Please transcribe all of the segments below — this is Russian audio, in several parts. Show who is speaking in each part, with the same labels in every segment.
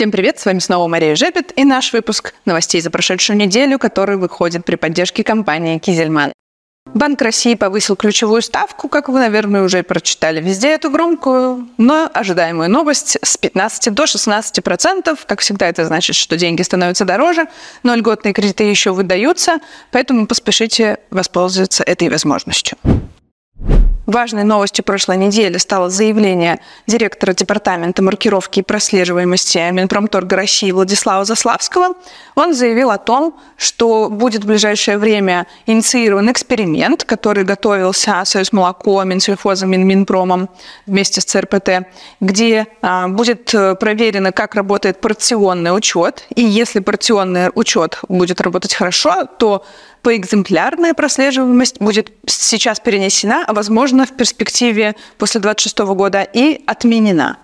Speaker 1: Всем привет, с вами снова Мария Жепет и наш выпуск новостей за прошедшую неделю, который выходит при поддержке компании «Кизельман». Банк России повысил ключевую ставку, как вы, наверное, уже прочитали везде эту громкую, но ожидаемую новость с 15 до 16 процентов. Как всегда, это значит, что деньги становятся дороже, но льготные кредиты еще выдаются, поэтому поспешите воспользоваться этой возможностью. Важной новостью прошлой недели стало заявление директора Департамента маркировки и прослеживаемости Минпромторга России Владислава Заславского. Он заявил о том, что будет в ближайшее время инициирован эксперимент, который готовился Союз молоко, Минсельхозом, Минпромом вместе с ЦРПТ, где а, будет проверено, как работает порционный учет. И если порционный учет будет работать хорошо, то поэкземплярная прослеживаемость будет сейчас перенесена, а возможно в перспективе после 2026 года и отменена.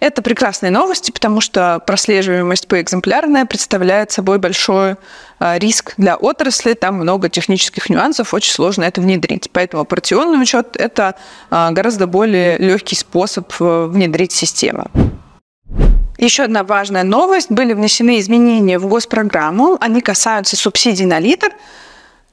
Speaker 1: Это прекрасные новости, потому что прослеживаемость поэкземплярная представляет собой большой а, риск для отрасли, там много технических нюансов, очень сложно это внедрить. Поэтому операционный учет – это а, гораздо более легкий способ э, внедрить систему. Еще одна важная новость. Были внесены изменения в госпрограмму. Они касаются субсидий на литр.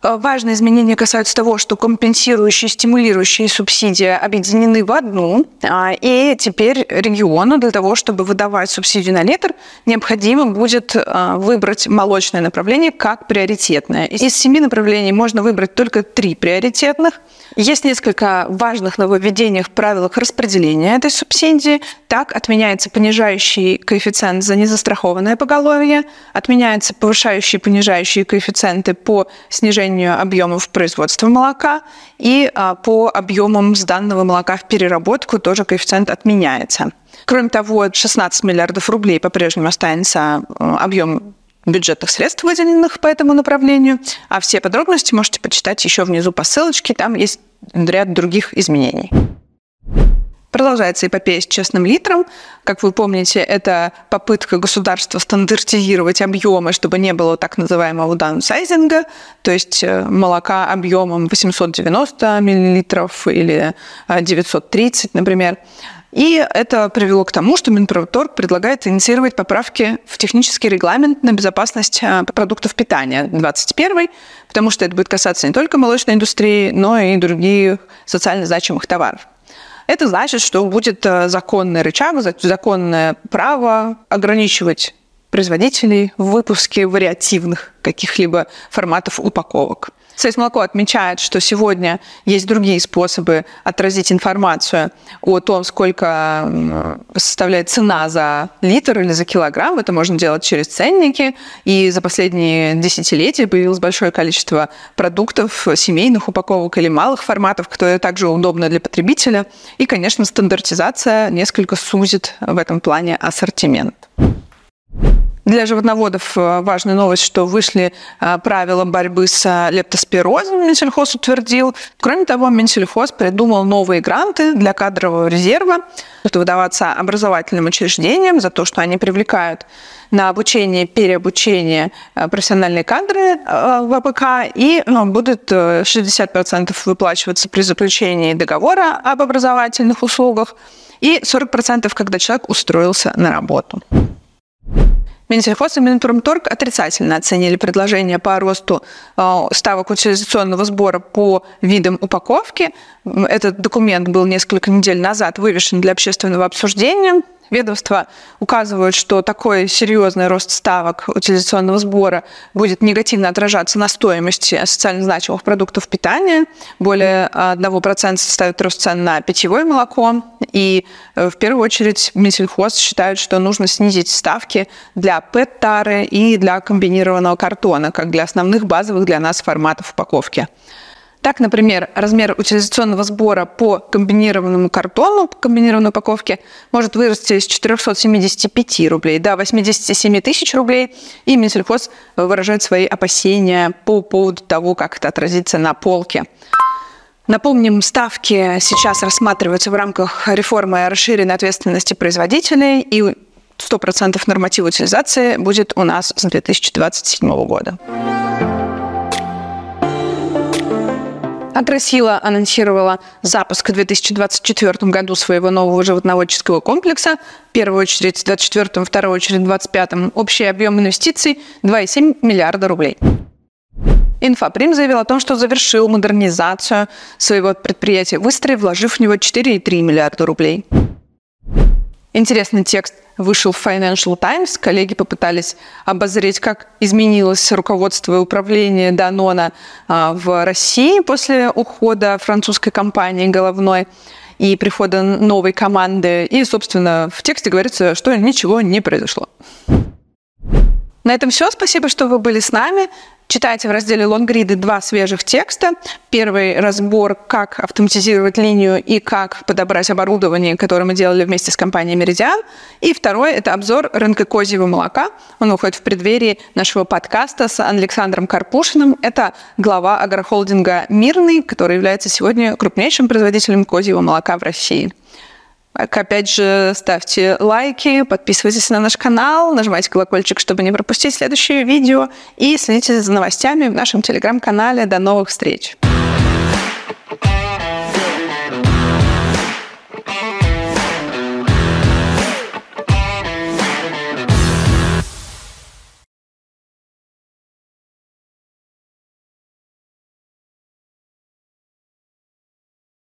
Speaker 1: Э, важные изменения касаются того, что компенсирующие стимулирующие субсидии объединены в одну, а, и теперь региону для того, чтобы выдавать субсидию на литр, необходимо будет э, выбрать молочное направление как приоритетное. Из семи направлений можно выбрать только три приоритетных. Есть несколько важных нововведений в правилах распределения этой субсидии. Так, отменяется понижающий коэффициент за незастрахованное поголовье, отменяются повышающие и понижающие коэффициенты по снижению снижению объемов производства молока, и а, по объемам сданного молока в переработку тоже коэффициент отменяется. Кроме того, 16 миллиардов рублей по-прежнему останется а, объем бюджетных средств, выделенных по этому направлению. А все подробности можете почитать еще внизу по ссылочке. Там есть ряд других изменений. Продолжается эпопея с честным литром. Как вы помните, это попытка государства стандартизировать объемы, чтобы не было так называемого даунсайзинга, то есть э, молока объемом 890 миллилитров или 930, э, например. И это привело к тому, что Минпромторг предлагает инициировать поправки в технический регламент на безопасность э, продуктов питания 21 потому что это будет касаться не только молочной индустрии, но и других социально значимых товаров. Это значит, что будет э, законный рычаг, законное право ограничивать производителей в выпуске вариативных каких-либо форматов упаковок. Союз молоко отмечает, что сегодня есть другие способы отразить информацию о том, сколько составляет цена за литр или за килограмм. Это можно делать через ценники. И за последние десятилетия появилось большое количество продуктов, семейных упаковок или малых форматов, которые также удобны для потребителя. И, конечно, стандартизация несколько сузит в этом плане ассортимент. Для животноводов э, важная новость, что вышли э, правила борьбы с э, лептоспирозом, Минсельхоз утвердил. Кроме того, Минсельхоз придумал новые гранты для кадрового резерва, что выдаваться образовательным учреждениям за то, что они привлекают на обучение, переобучение профессиональные кадры в АПК, и будут 60% выплачиваться при заключении договора об образовательных услугах, и 40% когда человек устроился на работу. Минсельхоз и Минпромторг отрицательно оценили предложение по росту э, ставок утилизационного сбора по видам упаковки. Этот документ был несколько недель назад вывешен для общественного обсуждения. Ведомства указывают, что такой серьезный рост ставок утилизационного сбора будет негативно отражаться на стоимости социально значимых продуктов питания. Более 1% составит рост цен на питьевое молоко. И э, в первую очередь Минсельхоз считают, что нужно снизить ставки для ПЭТ-тары и для комбинированного картона, как для основных базовых для нас форматов упаковки. Так, например, размер утилизационного сбора по комбинированному картону, по комбинированной упаковке, может вырасти с 475 рублей до 87 тысяч рублей. И Минсельхоз выражает свои опасения по поводу того, как это отразится на полке. Напомним, ставки сейчас рассматриваются в рамках реформы расширенной ответственности производителей, и 100% норматива утилизации будет у нас с 2027 года. Агросила анонсировала запуск в 2024 году своего нового животноводческого комплекса. В первую очередь в 2024, в вторую очередь в 2025. Общий объем инвестиций 2,7 миллиарда рублей. Инфоприм заявил о том, что завершил модернизацию своего предприятия в Истре, вложив в него 4,3 миллиарда рублей. Интересный текст вышел в Financial Times. Коллеги попытались обозреть, как изменилось руководство и управление Данона а, в России после ухода французской компании головной и прихода новой команды. И, собственно, в тексте говорится, что ничего не произошло. На этом все. Спасибо, что вы были с нами. Читайте в разделе «Лонгриды» два свежих текста. Первый разбор, как автоматизировать линию и как подобрать оборудование, которое мы делали вместе с компанией «Меридиан». И второй – это обзор рынка козьего молока. Он уходит в преддверии нашего подкаста с Александром Карпушиным. Это глава агрохолдинга «Мирный», который является сегодня крупнейшим производителем козьего молока в России. Опять же, ставьте лайки, подписывайтесь на наш канал, нажимайте колокольчик, чтобы не пропустить следующее видео, и следите за новостями в нашем телеграм-канале. До новых встреч!